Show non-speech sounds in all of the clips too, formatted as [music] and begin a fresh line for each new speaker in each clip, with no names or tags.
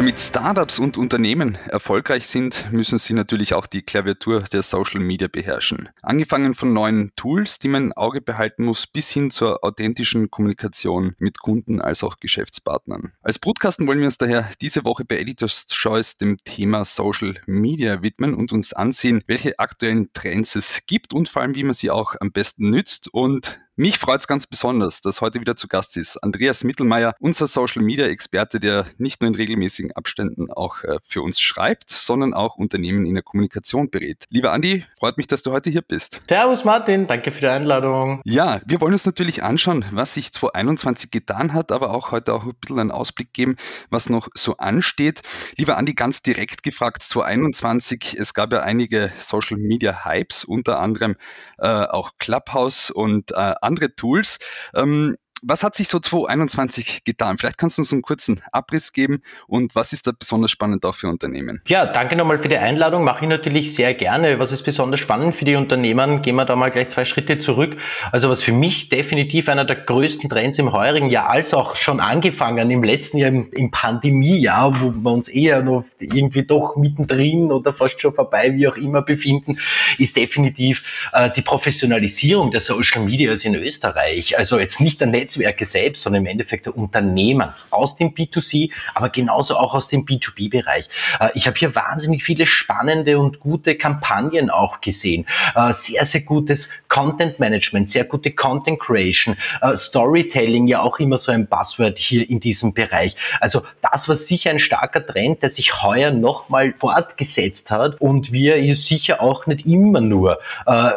Damit Startups und Unternehmen erfolgreich sind, müssen sie natürlich auch die Klaviatur der Social Media beherrschen. Angefangen von neuen Tools, die man im Auge behalten muss, bis hin zur authentischen Kommunikation mit Kunden als auch Geschäftspartnern. Als Brutkasten wollen wir uns daher diese Woche bei Editors Choice dem Thema Social Media widmen und uns ansehen, welche aktuellen Trends es gibt und vor allem, wie man sie auch am besten nützt und mich freut es ganz besonders, dass heute wieder zu Gast ist Andreas Mittelmeier, unser Social Media Experte, der nicht nur in regelmäßigen Abständen auch äh, für uns schreibt, sondern auch Unternehmen in der Kommunikation berät. Lieber Andi, freut mich, dass du heute hier bist.
Servus Martin, danke für die Einladung.
Ja, wir wollen uns natürlich anschauen, was sich 2021 getan hat, aber auch heute auch ein bisschen einen Ausblick geben, was noch so ansteht. Lieber Andi, ganz direkt gefragt, 2021, es gab ja einige Social Media Hypes, unter anderem äh, auch Clubhouse und äh, andere Tools. Ähm, was hat sich so 2021 getan? Vielleicht kannst du uns einen kurzen Abriss geben und was ist da besonders spannend auch für Unternehmen?
Ja, danke nochmal für die Einladung. Mache ich natürlich sehr gerne. Was ist besonders spannend für die Unternehmen? Gehen wir da mal gleich zwei Schritte zurück. Also was für mich definitiv einer der größten Trends im heurigen Jahr, als auch schon angefangen im letzten Jahr im, im Pandemiejahr, wo wir uns eher noch irgendwie doch mittendrin oder fast schon vorbei, wie auch immer befinden, ist definitiv äh, die Professionalisierung der Social Medias in Österreich. Also jetzt nicht der Netz Netzwerke selbst, sondern im Endeffekt der Unternehmen aus dem B2C, aber genauso auch aus dem B2B-Bereich. Äh, ich habe hier wahnsinnig viele spannende und gute Kampagnen auch gesehen. Äh, sehr, sehr gutes Content Management, sehr gute Content Creation, äh, Storytelling ja auch immer so ein Buzzword hier in diesem Bereich. Also das war sicher ein starker Trend, der sich heuer nochmal fortgesetzt hat und wir hier sicher auch nicht immer nur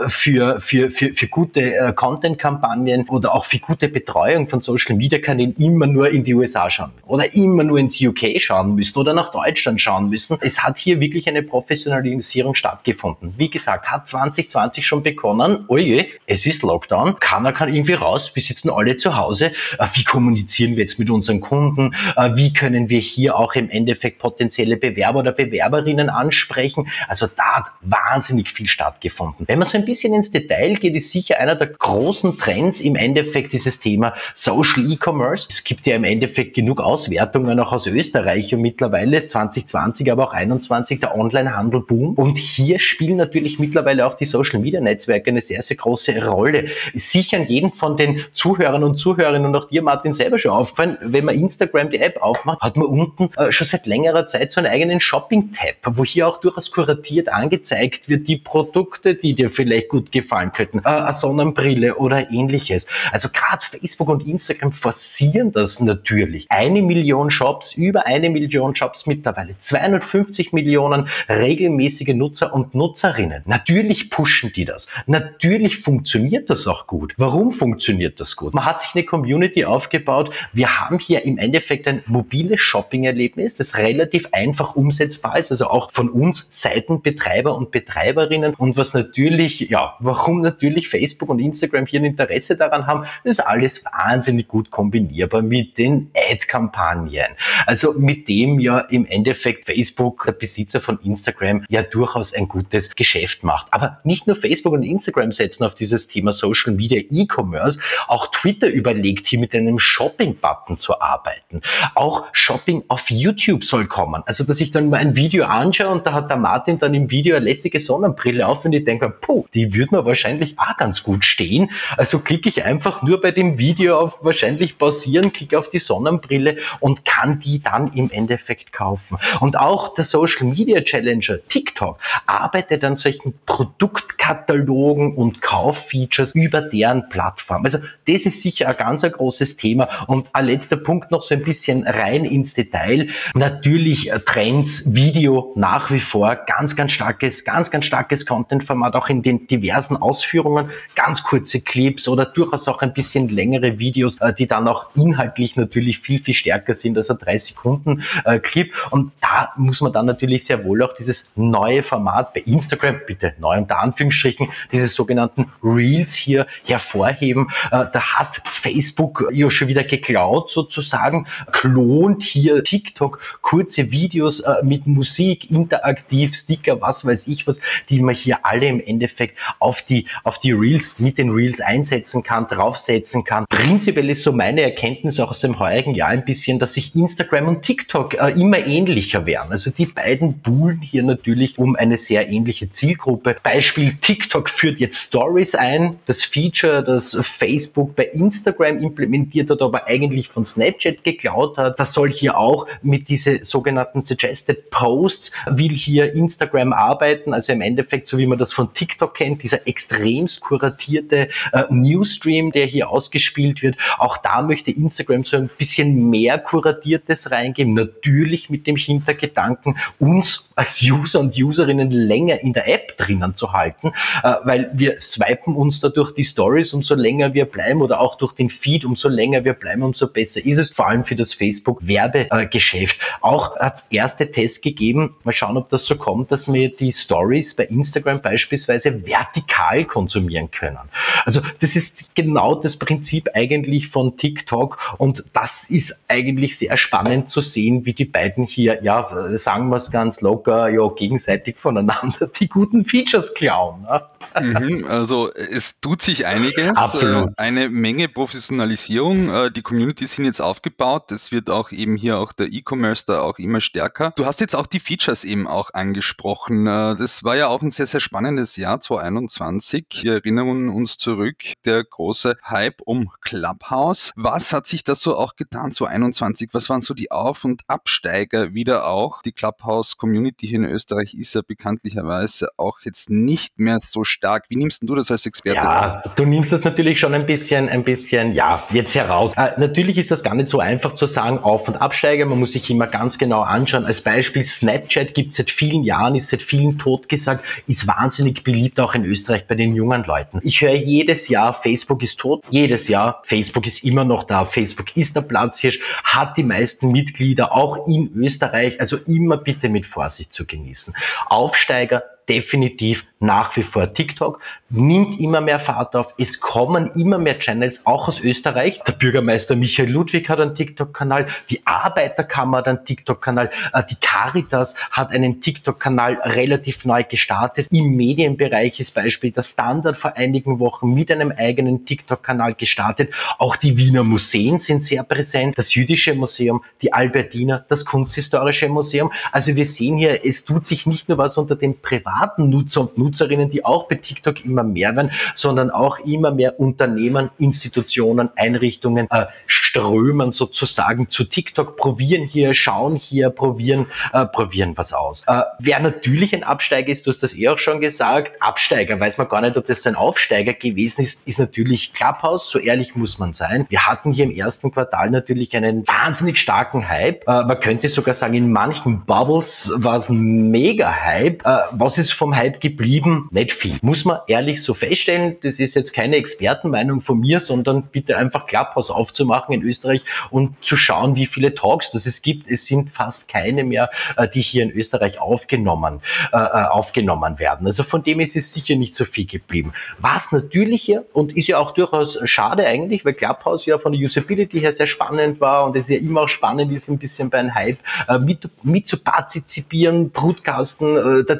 für, für, für, für gute Content-Kampagnen oder auch für gute Betreuung Betreuung von Social Media Kanälen immer nur in die USA schauen oder immer nur ins UK schauen müssen oder nach Deutschland schauen müssen. Es hat hier wirklich eine Professionalisierung stattgefunden. Wie gesagt, hat 2020 schon begonnen. Oje, es ist Lockdown. Keiner kann irgendwie raus. Wir sitzen alle zu Hause. Äh, wie kommunizieren wir jetzt mit unseren Kunden? Äh, wie können wir hier auch im Endeffekt potenzielle Bewerber oder Bewerberinnen ansprechen? Also da hat wahnsinnig viel stattgefunden. Wenn man so ein bisschen ins Detail geht, ist sicher einer der großen Trends im Endeffekt dieses Thema Social E-Commerce. Es gibt ja im Endeffekt genug Auswertungen auch aus Österreich und mittlerweile 2020, aber auch 21 der Onlinehandel boom. Und hier spielen natürlich mittlerweile auch die Social Media Netzwerke eine sehr, sehr große Rolle. Sicher an jeden von den Zuhörern und Zuhörerinnen und auch dir, Martin, selber schon aufgefallen, wenn man Instagram die App aufmacht, hat man unten äh, schon seit längerer Zeit so einen eigenen Shopping-Tab, wo hier auch durchaus kuratiert angezeigt wird, die Produkte, die dir vielleicht gut gefallen könnten, äh, eine Sonnenbrille oder ähnliches. Also gerade Facebook Facebook und Instagram forcieren das natürlich. Eine Million Shops, über eine Million Shops mittlerweile, 250 Millionen regelmäßige Nutzer und Nutzerinnen. Natürlich pushen die das. Natürlich funktioniert das auch gut. Warum funktioniert das gut? Man hat sich eine Community aufgebaut. Wir haben hier im Endeffekt ein mobiles Shopping-Erlebnis, das relativ einfach umsetzbar ist, also auch von uns Seitenbetreiber und Betreiberinnen. Und was natürlich, ja, warum natürlich Facebook und Instagram hier ein Interesse daran haben, ist alles wahnsinnig gut kombinierbar mit den Ad-Kampagnen. Also mit dem ja im Endeffekt Facebook, der Besitzer von Instagram, ja durchaus ein gutes Geschäft macht. Aber nicht nur Facebook und Instagram setzen auf dieses Thema Social Media E-Commerce, auch Twitter überlegt hier mit einem Shopping-Button zu arbeiten. Auch Shopping auf YouTube soll kommen. Also dass ich dann mal ein Video anschaue und da hat der Martin dann im Video eine lässige Sonnenbrille auf und ich denke, puh, die würde mir wahrscheinlich auch ganz gut stehen. Also klicke ich einfach nur bei dem Video Video auf wahrscheinlich pausieren, klicke auf die Sonnenbrille und kann die dann im Endeffekt kaufen. Und auch der Social Media Challenger TikTok arbeitet an solchen Produktkatalogen und Kauffeatures über deren Plattform. Also das ist sicher ein ganz ein großes Thema. Und ein letzter Punkt noch so ein bisschen rein ins Detail. Natürlich Trends, Video nach wie vor ganz, ganz starkes, ganz, ganz starkes Content-Format, auch in den diversen Ausführungen, ganz kurze Clips oder durchaus auch ein bisschen längere längere Videos, äh, die dann auch inhaltlich natürlich viel, viel stärker sind als ein 30 Sekunden äh, Clip. Und da muss man dann natürlich sehr wohl auch dieses neue Format bei Instagram, bitte neu unter Anführungsstrichen, diese sogenannten Reels hier hervorheben. Äh, da hat Facebook ja schon wieder geklaut sozusagen, klont hier TikTok kurze Videos äh, mit Musik, interaktiv, Sticker, was weiß ich was, die man hier alle im Endeffekt auf die, auf die Reels, mit den Reels einsetzen kann, draufsetzen kann. Prinzipiell ist so meine Erkenntnis auch aus dem heurigen Jahr ein bisschen, dass sich Instagram und TikTok äh, immer ähnlicher werden. Also die beiden buhlen hier natürlich um eine sehr ähnliche Zielgruppe. Beispiel TikTok führt jetzt Stories ein, das Feature, das Facebook bei Instagram implementiert hat, aber eigentlich von Snapchat geklaut hat. Das soll hier auch mit diese sogenannten Suggested Posts will hier Instagram arbeiten. Also im Endeffekt, so wie man das von TikTok kennt, dieser extremst kuratierte äh, Newsstream, der hier ausgespielt wird. Auch da möchte Instagram so ein bisschen mehr Kuratiertes reingeben. Natürlich mit dem Hintergedanken, uns als User und Userinnen länger in der App drinnen zu halten, äh, weil wir swipen uns dadurch die Stories, umso länger wir bleiben oder auch durch den Feed, umso länger wir bleiben, umso besser ist es, vor allem für das Facebook-Werbegeschäft. Auch hat es erste Tests gegeben, mal schauen, ob das so kommt, dass wir die Stories bei Instagram beispielsweise vertikal konsumieren können. Also das ist genau das Prinzip eigentlich von TikTok und das ist eigentlich sehr spannend zu sehen, wie die beiden hier, ja, sagen wir es ganz locker, ja, gegenseitig voneinander die guten Features klauen. Ne?
Mhm, also es tut sich einiges.
Absolut.
Äh, eine Menge Professionalisierung. Äh, die Communities sind jetzt aufgebaut. Es wird auch eben hier auch der E-Commerce da auch immer stärker. Du hast jetzt auch die Features eben auch angesprochen. Äh, das war ja auch ein sehr, sehr spannendes Jahr 2021. Wir erinnern uns zurück, der große Hype um Clubhouse. Was hat sich da so auch getan 2021? Was waren so die Auf- und Absteiger wieder auch? Die Clubhouse-Community hier in Österreich ist ja bekanntlicherweise auch jetzt nicht mehr so stark. Wie nimmst du das als Experte?
Ja, du nimmst das natürlich schon ein bisschen, ein bisschen, ja, jetzt heraus. Äh, natürlich ist das gar nicht so einfach zu sagen, Auf- und Absteiger. Man muss sich immer ganz genau anschauen. Als Beispiel Snapchat gibt es seit vielen Jahren, ist seit vielen totgesagt, ist wahnsinnig beliebt auch in Österreich bei den jungen Leuten. Ich höre jedes Jahr, Facebook ist tot. Jedes Jahr, Facebook ist immer noch da. Facebook ist der Platzhirsch, hat die meisten Mitglieder, auch in Österreich. Also immer bitte mit Vorsicht zu genießen. Aufsteiger definitiv nach wie vor TikTok, nimmt immer mehr Fahrt auf. Es kommen immer mehr Channels, auch aus Österreich. Der Bürgermeister Michael Ludwig hat einen TikTok-Kanal, die Arbeiterkammer hat einen TikTok-Kanal, äh, die Caritas hat einen TikTok-Kanal relativ neu gestartet. Im Medienbereich ist Beispiel der Standard vor einigen Wochen mit einem eigenen TikTok-Kanal gestartet. Auch die Wiener Museen sind sehr präsent. Das Jüdische Museum, die Albertina, das Kunsthistorische Museum. Also wir sehen hier, es tut sich nicht nur was unter den privaten Nutzer und Nutzerinnen, die auch bei TikTok immer mehr werden, sondern auch immer mehr Unternehmen, Institutionen, Einrichtungen äh, strömen sozusagen zu TikTok, probieren hier, schauen hier, probieren, äh, probieren was aus. Äh, wer natürlich ein Absteiger ist, du hast das eh auch schon gesagt, Absteiger, weiß man gar nicht, ob das ein Aufsteiger gewesen ist, ist natürlich Clubhouse, so ehrlich muss man sein. Wir hatten hier im ersten Quartal natürlich einen wahnsinnig starken Hype. Äh, man könnte sogar sagen, in manchen Bubbles war es ein Mega-Hype. Äh, was ist vom Hype geblieben? Nicht viel. Muss man ehrlich so feststellen. Das ist jetzt keine Expertenmeinung von mir, sondern bitte einfach Clubhouse aufzumachen in Österreich und zu schauen, wie viele Talks das es gibt. Es sind fast keine mehr, äh, die hier in Österreich aufgenommen, äh, äh, aufgenommen werden. Also von dem ist es sicher nicht so viel geblieben. Was natürlich hier und ist ja auch durchaus schade eigentlich, weil Clubhouse ja von der Usability her sehr spannend war und es ja immer auch spannend ist, ein bisschen bei einem Hype mit, mit zu partizipieren. Brutkasten, der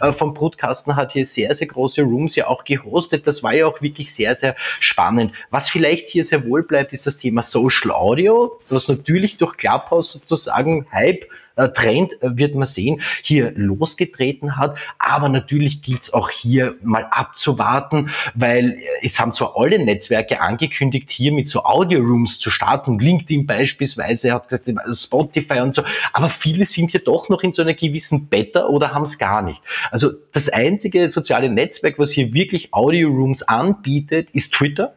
Dejan vom Brutkasten hat hier sehr, sehr große Rooms ja auch gehostet. Das war ja auch wirklich sehr, sehr spannend. Was vielleicht hier sehr wohl bleibt, ist das Thema Social Audio, was natürlich durch Clubhouse sozusagen Hype äh, Trend, äh, wird man sehen, hier losgetreten hat. Aber natürlich gilt es auch hier mal abzuwarten, weil äh, es haben zwar alle Netzwerke angekündigt, hier mit so Audio-Rooms zu starten. LinkedIn beispielsweise hat Spotify und so. Aber viele sind hier doch noch in so einer gewissen Beta oder haben es gar nicht. Also das einzige soziale Netzwerk, was hier wirklich Audio-Rooms anbietet, ist Twitter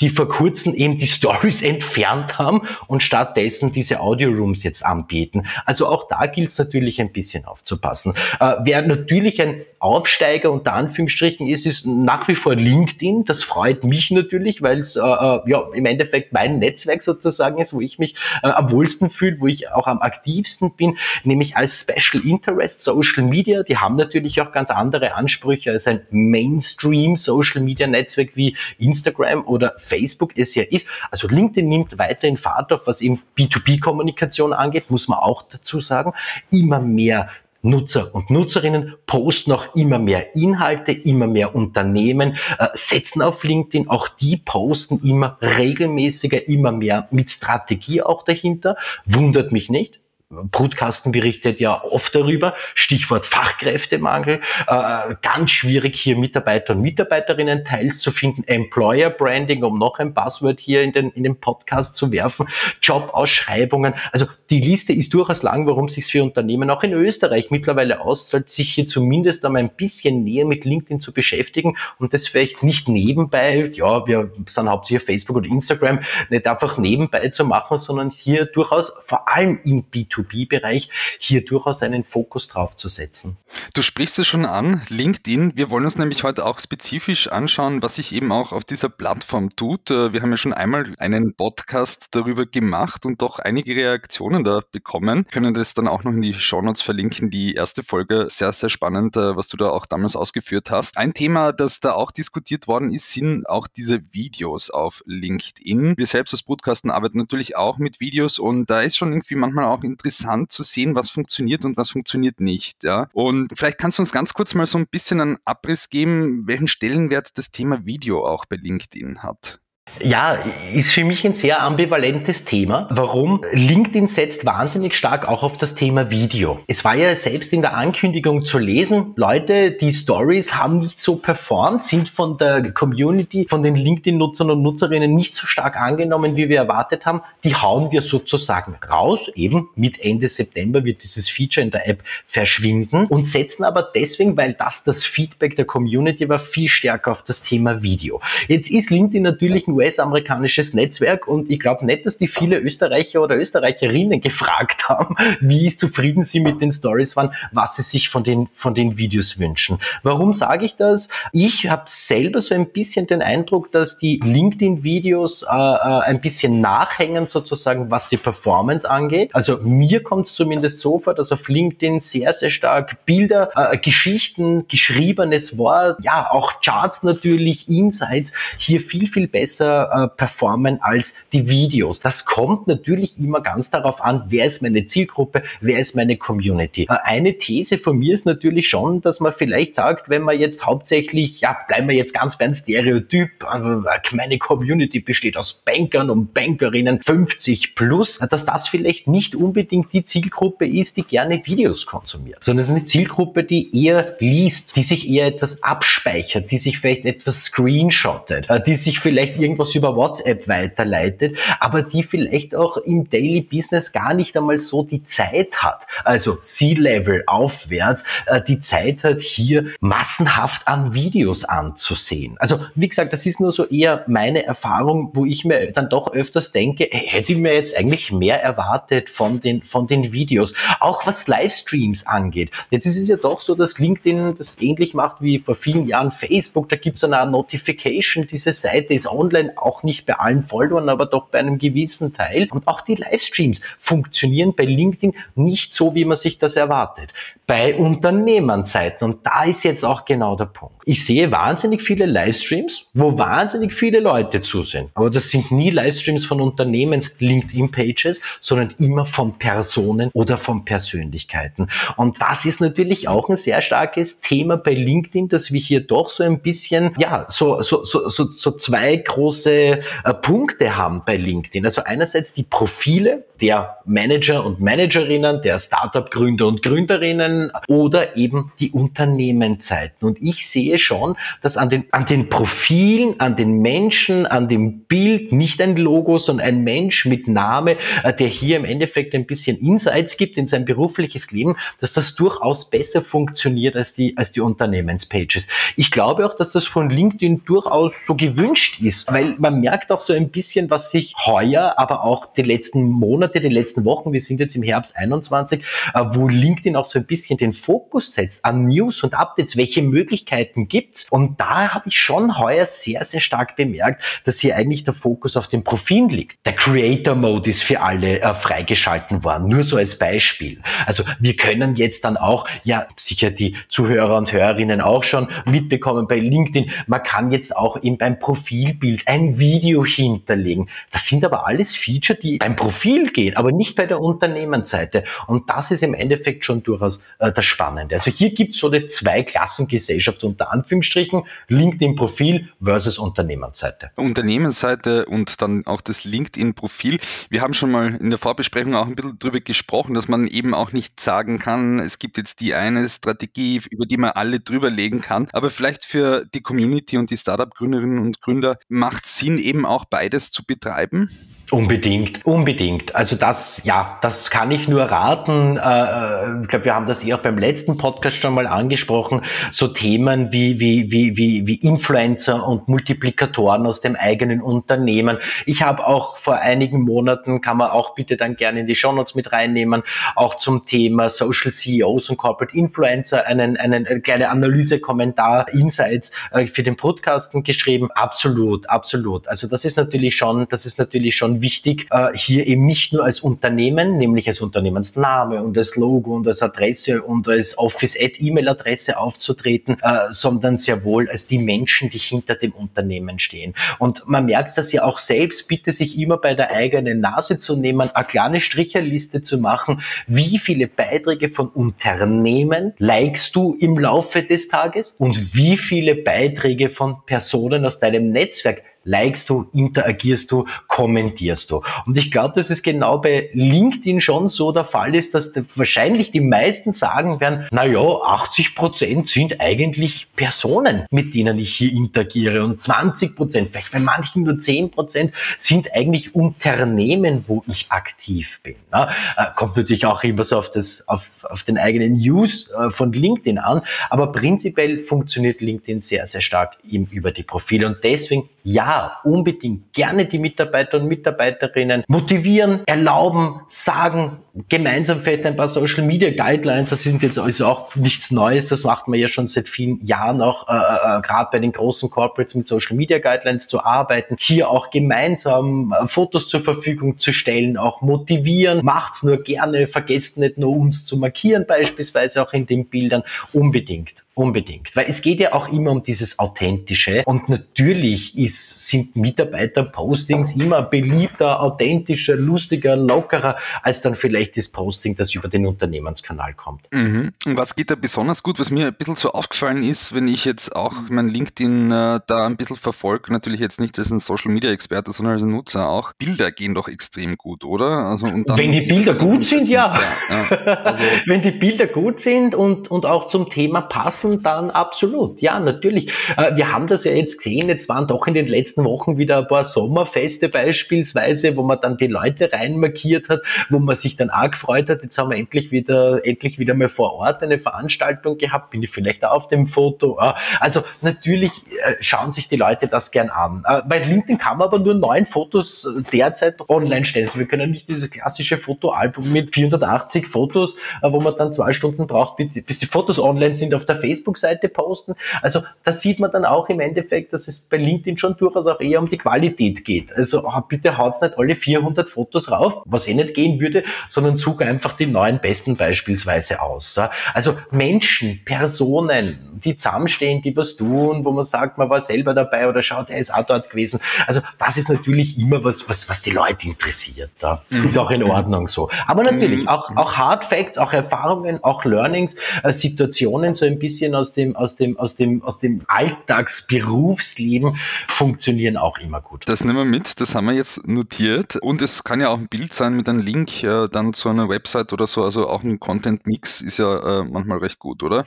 die vor kurzem eben die [laughs] Stories entfernt haben und stattdessen diese Audio-Rooms jetzt anbieten. Also auch da gilt es natürlich ein bisschen aufzupassen. Äh, wer natürlich ein Aufsteiger unter Anführungsstrichen ist, ist nach wie vor LinkedIn. Das freut mich natürlich, weil es äh, äh, ja im Endeffekt mein Netzwerk sozusagen ist, wo ich mich äh, am wohlsten fühle, wo ich auch am aktivsten bin, nämlich als Special Interest Social Media. Die haben natürlich auch ganz andere Ansprüche als ein Mainstream Social Media Netzwerk wie Instagram oder Facebook es ja ist. Also LinkedIn nimmt weiterhin Fahrt auf, was eben B2B-Kommunikation angeht, muss man auch dazu sagen. Immer mehr Nutzer und Nutzerinnen posten auch immer mehr Inhalte, immer mehr Unternehmen äh, setzen auf LinkedIn, auch die posten immer regelmäßiger, immer mehr mit Strategie auch dahinter. Wundert mich nicht. Brutkasten berichtet ja oft darüber. Stichwort Fachkräftemangel. Äh, ganz schwierig hier Mitarbeiter und Mitarbeiterinnen teils zu finden. Employer Branding, um noch ein Passwort hier in den, in den Podcast zu werfen. Jobausschreibungen. Also die Liste ist durchaus lang, warum sich für Unternehmen auch in Österreich mittlerweile auszahlt, sich hier zumindest einmal ein bisschen näher mit LinkedIn zu beschäftigen und das vielleicht nicht nebenbei, ja, wir sind hauptsächlich Facebook und Instagram, nicht einfach nebenbei zu machen, sondern hier durchaus vor allem im B2 B2B-Bereich hier durchaus einen Fokus drauf zu setzen.
Du sprichst es schon an, LinkedIn. Wir wollen uns nämlich heute auch spezifisch anschauen, was sich eben auch auf dieser Plattform tut. Äh, wir haben ja schon einmal einen Podcast darüber gemacht und doch einige Reaktionen da bekommen. Wir können das dann auch noch in die Shownotes verlinken. Die erste Folge, sehr, sehr spannend, äh, was du da auch damals ausgeführt hast. Ein Thema, das da auch diskutiert worden ist, sind auch diese Videos auf LinkedIn. Wir selbst als Podcasten arbeiten natürlich auch mit Videos und da ist schon irgendwie manchmal auch interessant, interessant zu sehen, was funktioniert und was funktioniert nicht. Ja? Und vielleicht kannst du uns ganz kurz mal so ein bisschen einen Abriss geben, welchen Stellenwert das Thema Video auch bei LinkedIn hat.
Ja, ist für mich ein sehr ambivalentes Thema. Warum? LinkedIn setzt wahnsinnig stark auch auf das Thema Video. Es war ja selbst in der Ankündigung zu lesen, Leute, die Stories haben nicht so performt, sind von der Community, von den LinkedIn-Nutzern und Nutzerinnen nicht so stark angenommen, wie wir erwartet haben. Die hauen wir sozusagen raus. Eben mit Ende September wird dieses Feature in der App verschwinden und setzen aber deswegen, weil das das Feedback der Community war, viel stärker auf das Thema Video. Jetzt ist LinkedIn natürlich ein US-amerikanisches Netzwerk und ich glaube nicht, dass die viele Österreicher oder Österreicherinnen gefragt haben, [laughs] wie zufrieden sie mit den Stories waren, was sie sich von den, von den Videos wünschen. Warum sage ich das? Ich habe selber so ein bisschen den Eindruck, dass die LinkedIn-Videos äh, äh, ein bisschen nachhängen sozusagen, was die Performance angeht. Also mir kommt es zumindest so vor, dass auf LinkedIn sehr, sehr stark Bilder, äh, Geschichten, geschriebenes Wort, ja, auch Charts natürlich, Insights hier viel, viel besser besser äh, performen als die Videos. Das kommt natürlich immer ganz darauf an, wer ist meine Zielgruppe, wer ist meine Community. Äh, eine These von mir ist natürlich schon, dass man vielleicht sagt, wenn man jetzt hauptsächlich, ja, bleiben wir jetzt ganz beim Stereotyp, äh, meine Community besteht aus Bankern und Bankerinnen 50 plus, dass das vielleicht nicht unbedingt die Zielgruppe ist, die gerne Videos konsumiert, sondern es ist eine Zielgruppe, die eher liest, die sich eher etwas abspeichert, die sich vielleicht etwas screenshottet, äh, die sich vielleicht irgendwas irgendwas über WhatsApp weiterleitet, aber die vielleicht auch im Daily Business gar nicht einmal so die Zeit hat, also C-Level aufwärts, äh, die Zeit hat, hier massenhaft an Videos anzusehen. Also wie gesagt, das ist nur so eher meine Erfahrung, wo ich mir dann doch öfters denke, hätte ich mir jetzt eigentlich mehr erwartet von den, von den Videos. Auch was Livestreams angeht. Jetzt ist es ja doch so, dass LinkedIn das ähnlich macht wie vor vielen Jahren Facebook. Da gibt es eine Notification, diese Seite ist online online, auch nicht bei allen Followern, aber doch bei einem gewissen Teil. Und auch die Livestreams funktionieren bei LinkedIn nicht so, wie man sich das erwartet. Bei Unternehmernseiten. Und da ist jetzt auch genau der Punkt. Ich sehe wahnsinnig viele Livestreams, wo wahnsinnig viele Leute zu sind. Aber das sind nie Livestreams von Unternehmens LinkedIn-Pages, sondern immer von Personen oder von Persönlichkeiten. Und das ist natürlich auch ein sehr starkes Thema bei LinkedIn, dass wir hier doch so ein bisschen, ja, so, so, so, so, so zwei große große äh, Punkte haben bei LinkedIn. Also einerseits die Profile der Manager und Managerinnen, der Startup-Gründer und Gründerinnen oder eben die Unternehmenzeiten. Und ich sehe schon, dass an den, an den Profilen, an den Menschen, an dem Bild nicht ein Logo, sondern ein Mensch mit Name, äh, der hier im Endeffekt ein bisschen Insights gibt in sein berufliches Leben, dass das durchaus besser funktioniert als die, als die Unternehmenspages. Ich glaube auch, dass das von LinkedIn durchaus so gewünscht ist, weil weil man merkt auch so ein bisschen, was sich heuer, aber auch die letzten Monate, die letzten Wochen, wir sind jetzt im Herbst 21, äh, wo LinkedIn auch so ein bisschen den Fokus setzt an News und Updates, welche Möglichkeiten gibt's? Und da habe ich schon heuer sehr, sehr stark bemerkt, dass hier eigentlich der Fokus auf den Profilen liegt. Der Creator Mode ist für alle äh, freigeschalten worden, nur so als Beispiel. Also wir können jetzt dann auch, ja sicher die Zuhörer und Hörerinnen auch schon mitbekommen bei LinkedIn, man kann jetzt auch in beim Profilbild ein Video hinterlegen. Das sind aber alles Feature, die beim Profil gehen, aber nicht bei der Unternehmensseite. Und das ist im Endeffekt schon durchaus äh, das Spannende. Also hier gibt es so eine Zweiklassengesellschaft unter Anführungsstrichen, LinkedIn-Profil versus Unternehmensseite.
Unternehmensseite und dann auch das LinkedIn-Profil. Wir haben schon mal in der Vorbesprechung auch ein bisschen drüber gesprochen, dass man eben auch nicht sagen kann, es gibt jetzt die eine Strategie, über die man alle drüber legen kann. Aber vielleicht für die Community und die Startup-Gründerinnen und Gründer macht Sinn, eben auch beides zu betreiben?
Unbedingt, unbedingt. Also das, ja, das kann ich nur raten. Äh, äh, ich glaube, wir haben das eh auch beim letzten Podcast schon mal angesprochen. So Themen wie, wie, wie, wie, wie Influencer und Multiplikatoren aus dem eigenen Unternehmen. Ich habe auch vor einigen Monaten, kann man auch bitte dann gerne in die Shownotes mit reinnehmen, auch zum Thema Social CEOs und Corporate Influencer einen, einen, eine kleine Analyse, Kommentar, Insights äh, für den Podcasten geschrieben. Absolut, absolut. Also das ist natürlich schon, das ist natürlich schon wichtig, äh, hier eben nicht nur als Unternehmen, nämlich als Unternehmensname und als Logo und als Adresse und als Office-E-Mail-Adresse aufzutreten, äh, sondern sehr wohl als die Menschen, die hinter dem Unternehmen stehen. Und man merkt das ja auch selbst, bitte sich immer bei der eigenen Nase zu nehmen, eine kleine Stricherliste zu machen, wie viele Beiträge von Unternehmen likest du im Laufe des Tages und wie viele Beiträge von Personen aus deinem Netzwerk likest du, interagierst du, kommentierst du. Und ich glaube, dass es genau bei LinkedIn schon so der Fall ist, dass wahrscheinlich die meisten sagen werden, na ja, 80 Prozent sind eigentlich Personen, mit denen ich hier interagiere und 20 Prozent, vielleicht bei manchen nur 10 Prozent sind eigentlich Unternehmen, wo ich aktiv bin. Ja, äh, kommt natürlich auch immer so auf, das, auf, auf den eigenen Use äh, von LinkedIn an, aber prinzipiell funktioniert LinkedIn sehr, sehr stark eben über die Profile und deswegen ja, unbedingt. Gerne die Mitarbeiter und Mitarbeiterinnen motivieren, erlauben, sagen, gemeinsam vielleicht ein paar Social Media Guidelines, das sind jetzt also auch nichts Neues, das macht man ja schon seit vielen Jahren auch, äh, äh, äh gerade bei den großen Corporates mit Social Media Guidelines zu arbeiten, hier auch gemeinsam äh, Fotos zur Verfügung zu stellen, auch motivieren, macht's nur gerne, vergesst nicht nur uns zu markieren, beispielsweise auch in den Bildern, unbedingt. Unbedingt, weil es geht ja auch immer um dieses Authentische und natürlich ist, sind Mitarbeiter-Postings immer beliebter, authentischer, lustiger, lockerer als dann vielleicht das Posting, das über den Unternehmenskanal kommt.
Mhm. Und was geht da besonders gut, was mir ein bisschen so aufgefallen ist, wenn ich jetzt auch mein LinkedIn äh, da ein bisschen verfolge, natürlich jetzt nicht als ein Social-Media-Experte, sondern als ein Nutzer auch, Bilder gehen doch extrem gut, oder?
Also, wenn die Bilder gut sind, ja. ja, ja. Also, [laughs] wenn die Bilder gut sind und, und auch zum Thema passen, passen, dann absolut. Ja, natürlich. Äh, wir haben das ja jetzt gesehen. Jetzt waren doch in den letzten Wochen wieder ein paar Sommerfeste beispielsweise, wo man dann die Leute reinmarkiert hat, wo man sich dann auch gefreut hat. Jetzt haben wir endlich wieder, endlich wieder mal vor Ort eine Veranstaltung gehabt. Bin ich vielleicht auch auf dem Foto? Also natürlich äh, schauen sich die Leute das gern an. Äh, bei LinkedIn kann man aber nur neun Fotos derzeit online stellen. Also wir können nicht dieses klassische Fotoalbum mit 480 Fotos, wo man dann zwei Stunden braucht, bis die Fotos online sind auf der Facebook Facebook-Seite posten. Also da sieht man dann auch im Endeffekt, dass es bei LinkedIn schon durchaus auch eher um die Qualität geht. Also ah, bitte haut's nicht alle 400 Fotos rauf, was eh nicht gehen würde, sondern suche einfach die neuen besten beispielsweise aus. Also Menschen, Personen, die zusammenstehen, die was tun, wo man sagt, man war selber dabei oder schaut, er ist auch dort gewesen. Also das ist natürlich immer was, was, was die Leute interessiert. Da mhm. ist auch in Ordnung so. Aber natürlich mhm. auch, auch Hard Facts, auch Erfahrungen, auch Learnings, äh, Situationen so ein bisschen bisschen aus dem, aus dem, aus dem, aus dem Alltagsberufsleben funktionieren auch immer gut.
Das nehmen wir mit, das haben wir jetzt notiert. Und es kann ja auch ein Bild sein mit einem Link äh, dann zu einer Website oder so. Also auch ein Content-Mix ist ja äh, manchmal recht gut, oder?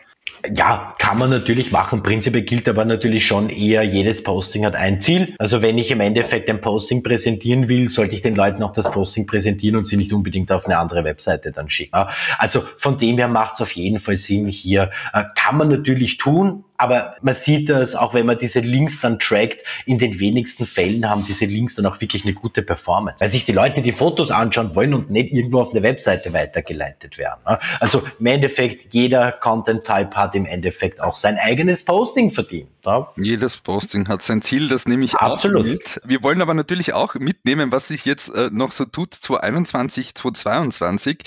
Ja, kann man natürlich machen. Prinzipiell gilt aber natürlich schon eher, jedes Posting hat ein Ziel. Also wenn ich im Endeffekt ein Posting präsentieren will, sollte ich den Leuten auch das Posting präsentieren und sie nicht unbedingt auf eine andere Webseite dann schicken. Also von dem her macht es auf jeden Fall Sinn hier. Äh, kann man natürlich tun, aber man sieht das, auch wenn man diese Links dann trackt, in den wenigsten Fällen haben diese Links dann auch wirklich eine gute Performance. Weil sich die Leute die Fotos anschauen wollen und nicht irgendwo auf eine Webseite weitergeleitet werden. Ne? Also im Endeffekt, jeder Content-Type hat im Endeffekt auch sein eigenes Posting verdient.
Ja? Jedes Posting hat sein Ziel, das nehme ich Absolut. auch mit. Wir wollen aber natürlich auch mitnehmen, was sich jetzt äh, noch so tut, 2021, 2022.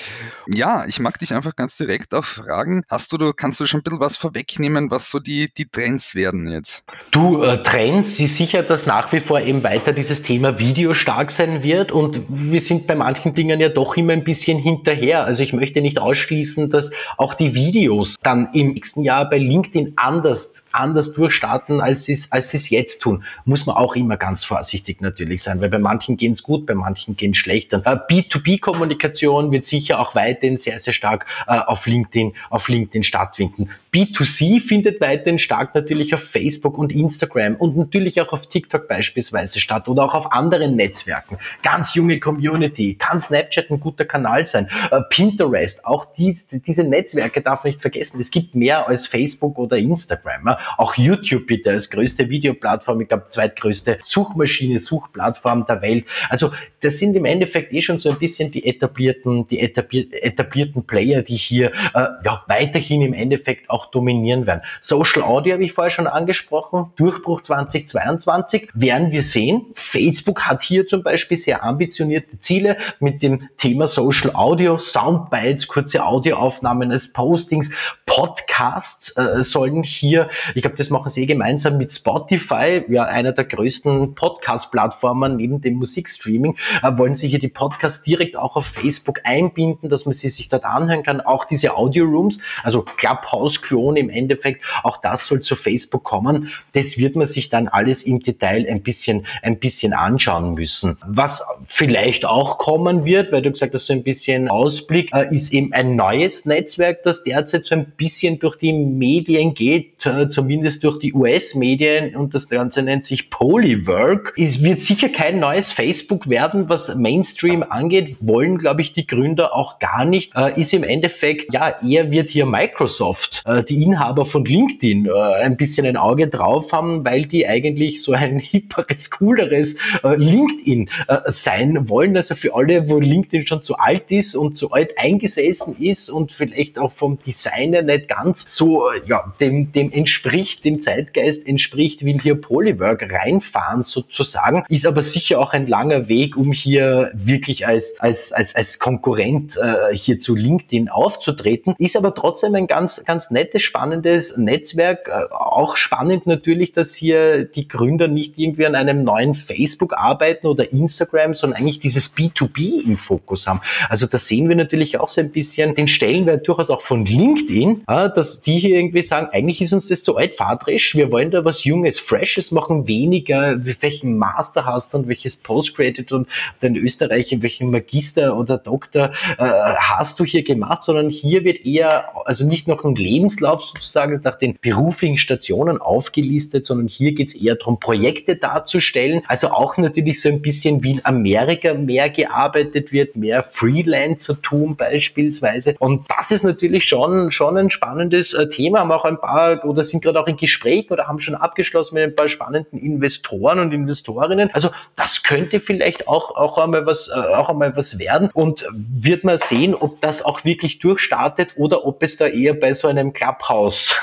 Ja, ich mag dich einfach ganz direkt auch fragen, hast du, kannst du schon ein bisschen was vorwegnehmen, was so die die, Trends werden jetzt?
Du, äh, Trends, sie sicher, dass nach wie vor eben weiter dieses Thema Video stark sein wird und wir sind bei manchen Dingen ja doch immer ein bisschen hinterher. Also ich möchte nicht ausschließen, dass auch die Videos dann im nächsten Jahr bei LinkedIn anders anders durchstarten, als sie es als es jetzt tun. Muss man auch immer ganz vorsichtig natürlich sein, weil bei manchen gehen es gut, bei manchen gehen es schlechter. Äh, B2B-Kommunikation wird sicher auch weiterhin sehr, sehr stark äh, auf LinkedIn, auf LinkedIn stattfinden. B2C findet weiterhin stark natürlich auf Facebook und Instagram und natürlich auch auf TikTok beispielsweise statt oder auch auf anderen Netzwerken. Ganz junge Community, kann Snapchat ein guter Kanal sein. Äh, Pinterest, auch dies, diese Netzwerke darf man nicht vergessen. Es gibt mehr als Facebook oder Instagram. Auch YouTube bitte als größte Videoplattform, ich glaube zweitgrößte Suchmaschine, Suchplattform der Welt. Also das sind im Endeffekt eh schon so ein bisschen die etablierten, die etablierten Player, die hier äh, ja weiterhin im Endeffekt auch dominieren werden. Social Audio habe ich vorher schon angesprochen, Durchbruch 2022 werden wir sehen. Facebook hat hier zum Beispiel sehr ambitionierte Ziele mit dem Thema Social Audio, Soundbites, kurze Audioaufnahmen als Postings, Podcasts äh, sollen hier ich glaube, das machen sie eh gemeinsam mit Spotify, ja, einer der größten Podcast-Plattformen neben dem Musikstreaming, äh, wollen sie hier die Podcasts direkt auch auf Facebook einbinden, dass man sie sich dort anhören kann. Auch diese Audio-Rooms, also Clubhouse-Klon im Endeffekt, auch das soll zu Facebook kommen. Das wird man sich dann alles im Detail ein bisschen, ein bisschen anschauen müssen. Was vielleicht auch kommen wird, weil du gesagt hast, so ein bisschen Ausblick, äh, ist eben ein neues Netzwerk, das derzeit so ein bisschen durch die Medien geht, äh, zumindest durch die US-Medien und das Ganze nennt sich Polywork. Es wird sicher kein neues Facebook werden, was Mainstream angeht, wollen, glaube ich, die Gründer auch gar nicht. Äh, ist im Endeffekt, ja, eher wird hier Microsoft, die Inhaber von LinkedIn, äh, ein bisschen ein Auge drauf haben, weil die eigentlich so ein [laughs] hipperes, cooleres äh, LinkedIn äh, sein wollen. Also für alle, wo LinkedIn schon zu alt ist und zu alt eingesessen ist und vielleicht auch vom Designer nicht ganz so ja, dem, dem entspricht, dem Zeitgeist entspricht, will hier Polywork reinfahren sozusagen, ist aber sicher auch ein langer Weg, um hier wirklich als, als, als, als Konkurrent äh, hier zu LinkedIn aufzutreten, ist aber trotzdem ein ganz, ganz nettes, spannendes Netzwerk. Äh, auch spannend natürlich, dass hier die Gründer nicht irgendwie an einem neuen Facebook arbeiten oder Instagram, sondern eigentlich dieses B2B im Fokus haben. Also da sehen wir natürlich auch so ein bisschen den Stellenwert durchaus auch von LinkedIn, dass die hier irgendwie sagen, eigentlich ist uns das zu altvaterisch, wir wollen da was Junges, Freshes machen, weniger, welchen Master hast du und welches Postgraduate und in Österreich, in welchen Magister oder Doktor äh, hast du hier gemacht, sondern hier wird eher, also nicht noch ein Lebenslauf sozusagen nach den beruflichen Stationen aufgelistet, sondern hier geht es eher darum, Projekte darzustellen. Also auch natürlich so ein bisschen wie in Amerika mehr gearbeitet wird, mehr Freelancer-Tum beispielsweise. Und das ist natürlich schon, schon ein spannendes äh, Thema. Haben auch ein paar oder sind sind gerade auch in Gesprächen oder haben schon abgeschlossen mit ein paar spannenden Investoren und Investorinnen. Also das könnte vielleicht auch, auch einmal was, äh, auch einmal was werden und wird man sehen, ob das auch wirklich durchstartet oder ob es da eher bei so einem Clubhouse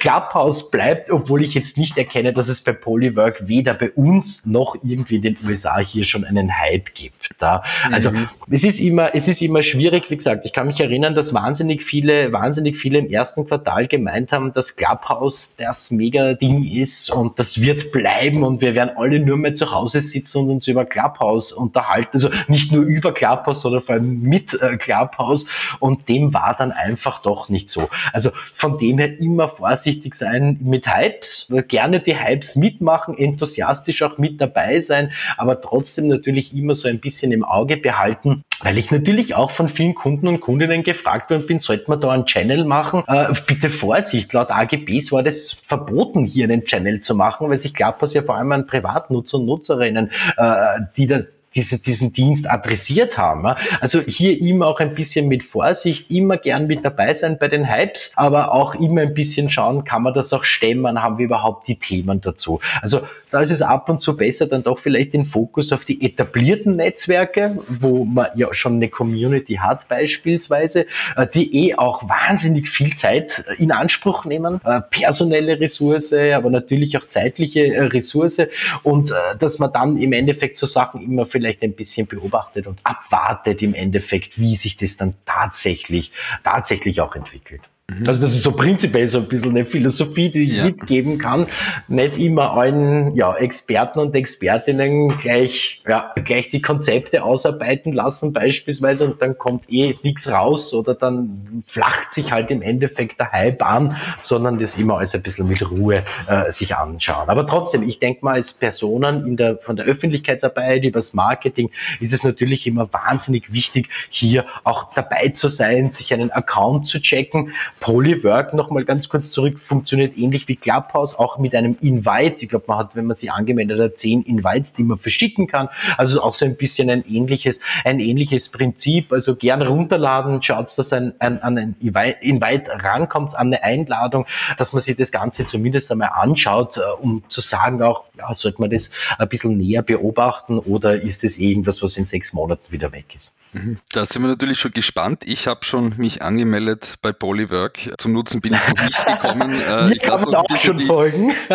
Clubhouse bleibt, obwohl ich jetzt nicht erkenne, dass es bei Polywork weder bei uns noch irgendwie in den USA hier schon einen Hype gibt. Da. Also mhm. es ist immer, es ist immer schwierig. Wie gesagt, ich kann mich erinnern, dass wahnsinnig viele, wahnsinnig viele im ersten Quartal gemeint haben, dass Clubhouse das Mega-Ding ist und das wird bleiben und wir werden alle nur mehr zu Hause sitzen und uns über Clubhouse unterhalten. Also nicht nur über Clubhouse, sondern vor allem mit äh, Clubhouse. Und dem war dann einfach doch nicht so. Also von dem her immer vorsichtig sein mit Hypes, gerne die Hypes mitmachen, enthusiastisch auch mit dabei sein, aber trotzdem natürlich immer so ein bisschen im Auge behalten, weil ich natürlich auch von vielen Kunden und Kundinnen gefragt worden bin, sollte man da einen Channel machen? Äh, bitte Vorsicht, laut AGBs war das verboten, hier einen Channel zu machen, weil ich glaube, dass ja vor allem an Privatnutzer und Nutzerinnen, äh, die das diese, diesen Dienst adressiert haben. Also hier immer auch ein bisschen mit Vorsicht, immer gern mit dabei sein bei den Hypes, aber auch immer ein bisschen schauen, kann man das auch stemmen, haben wir überhaupt die Themen dazu. Also da ist es ab und zu besser, dann doch vielleicht den Fokus auf die etablierten Netzwerke, wo man ja schon eine Community hat beispielsweise, äh, die eh auch wahnsinnig viel Zeit in Anspruch nehmen, äh, personelle Ressource, aber natürlich auch zeitliche äh, Ressource und dass man dann im Endeffekt so Sachen immer für vielleicht ein bisschen beobachtet und abwartet im Endeffekt, wie sich das dann tatsächlich, tatsächlich auch entwickelt. Mhm. Also das ist so prinzipiell so ein bisschen eine Philosophie, die ich ja. mitgeben kann. Nicht immer allen ja, Experten und Expertinnen gleich, ja, gleich die Konzepte ausarbeiten lassen beispielsweise und dann kommt eh nichts raus oder dann flacht sich halt im Endeffekt der Hype an, sondern das immer alles ein bisschen mit Ruhe äh, sich anschauen. Aber trotzdem, ich denke mal, als Personen in der, von der Öffentlichkeitsarbeit übers Marketing ist es natürlich immer wahnsinnig wichtig, hier auch dabei zu sein, sich einen Account zu checken, Polywork nochmal ganz kurz zurück, funktioniert ähnlich wie Clubhouse, auch mit einem Invite. Ich glaube, man hat, wenn man sich angemeldet hat, zehn Invites, die man verschicken kann. Also auch so ein bisschen ein ähnliches, ein ähnliches Prinzip. Also gern runterladen, schaut, dass ein, ein, an ein Invite rankommt, an eine Einladung, dass man sich das Ganze zumindest einmal anschaut, äh, um zu sagen auch, ja, sollte man das ein bisschen näher beobachten oder ist das irgendwas, was in sechs Monaten wieder weg ist?
Mhm. Da sind wir natürlich schon gespannt. Ich habe schon mich angemeldet bei Polywork. Zum Nutzen bin ich noch nicht gekommen. [laughs]
Äh, ich kann auch schon die, folgen. [laughs]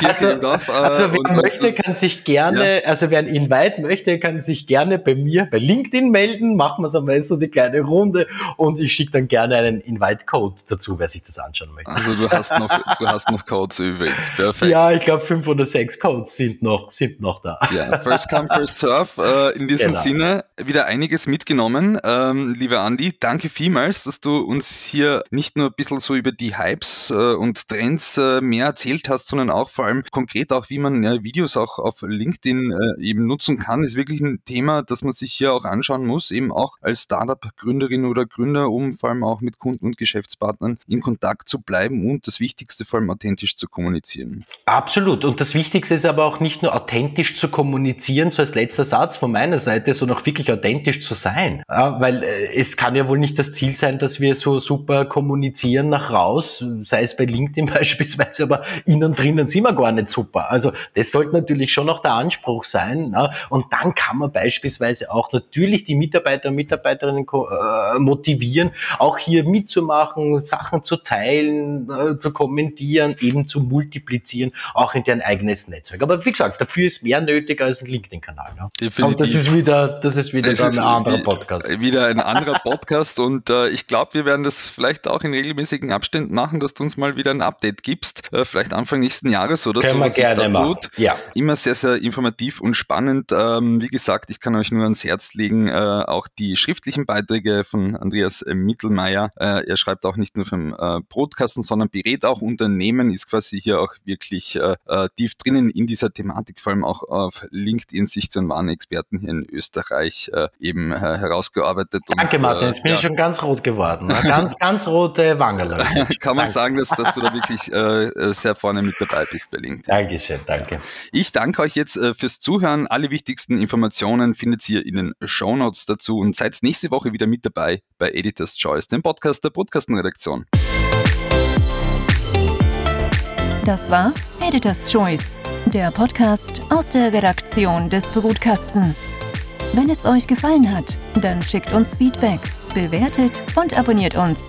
die also, Dorf. Äh, also wer und, möchte, kann sich gerne, ja. also wer ein Invite möchte, kann sich gerne bei mir bei LinkedIn melden. Machen wir es einmal so die kleine Runde und ich schicke dann gerne einen Invite-Code dazu, wer sich das anschauen möchte.
Also du hast noch, du hast noch Codes übrig. Perfekt.
Ja, ich glaube fünf oder sechs Codes sind noch, sind noch da.
Ja, first come, first serve. Äh, in diesem genau. Sinne wieder einige einiges mitgenommen. Ähm, lieber Andi, danke vielmals, dass du uns hier nicht nur ein bisschen so über die Hypes äh, und Trends äh, mehr erzählt hast, sondern auch vor allem konkret auch, wie man Videos auch auf LinkedIn äh, eben nutzen kann, ist wirklich ein Thema, das man sich hier auch anschauen muss, eben auch als Startup-Gründerin oder Gründer, um vor allem auch mit Kunden und Geschäftspartnern in Kontakt zu bleiben und das Wichtigste vor allem authentisch zu kommunizieren.
Absolut. Und das Wichtigste ist aber auch nicht nur authentisch zu kommunizieren, so als letzter Satz von meiner Seite, sondern auch wirklich authentisch zu sein. Weil es kann ja wohl nicht das Ziel sein, dass wir so super kommunizieren nach raus, sei es bei LinkedIn [laughs] beispielsweise, aber innen drinnen sind wir gar nicht super. Also das sollte natürlich schon noch der Anspruch sein. Ja? Und dann kann man beispielsweise auch natürlich die Mitarbeiter und Mitarbeiterinnen äh, motivieren, auch hier mitzumachen, Sachen zu teilen, äh, zu kommentieren, eben zu multiplizieren, auch in deren eigenes Netzwerk. Aber wie gesagt, dafür ist mehr nötig als ein LinkedIn-Kanal. Ja? Und das ist wieder, das ist wieder das dann anderer Podcast.
Wieder ein anderer Podcast und äh, ich glaube, wir werden das vielleicht auch in regelmäßigen Abständen machen, dass du uns mal wieder ein Update gibst, äh, vielleicht Anfang nächsten Jahres oder
Können
so.
Wir gerne machen.
Ja. Immer sehr, sehr informativ und spannend. Ähm, wie gesagt, ich kann euch nur ans Herz legen, äh, auch die schriftlichen Beiträge von Andreas Mittelmeier. Äh, er schreibt auch nicht nur vom äh, Brotkasten, sondern berät auch Unternehmen, ist quasi hier auch wirklich äh, äh, tief drinnen in dieser Thematik, vor allem auch auf LinkedIn sich zu einem wahren Experten hier in Österreich äh, eben äh, herausgearbeitet.
Danke, und, Martin, jetzt bin ja. ich schon ganz rot geworden. Ganz, [laughs] ganz rote Wangen. [laughs]
Kann man danke. sagen, dass, dass du da wirklich äh, äh, sehr vorne mit dabei bist bei LinkedIn.
Dankeschön, danke.
Ich danke euch jetzt äh, fürs Zuhören. Alle wichtigsten Informationen findet ihr in den Show Notes dazu und seid nächste Woche wieder mit dabei bei Editor's Choice, dem Podcast der Podcastenredaktion.
Das war Editor's Choice, der Podcast aus der Redaktion des Brutkasten. Wenn es euch gefallen hat, dann schickt uns Feedback, bewertet und abonniert uns.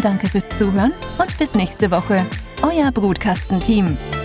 Danke fürs Zuhören und bis nächste Woche. Euer Brutkastenteam. team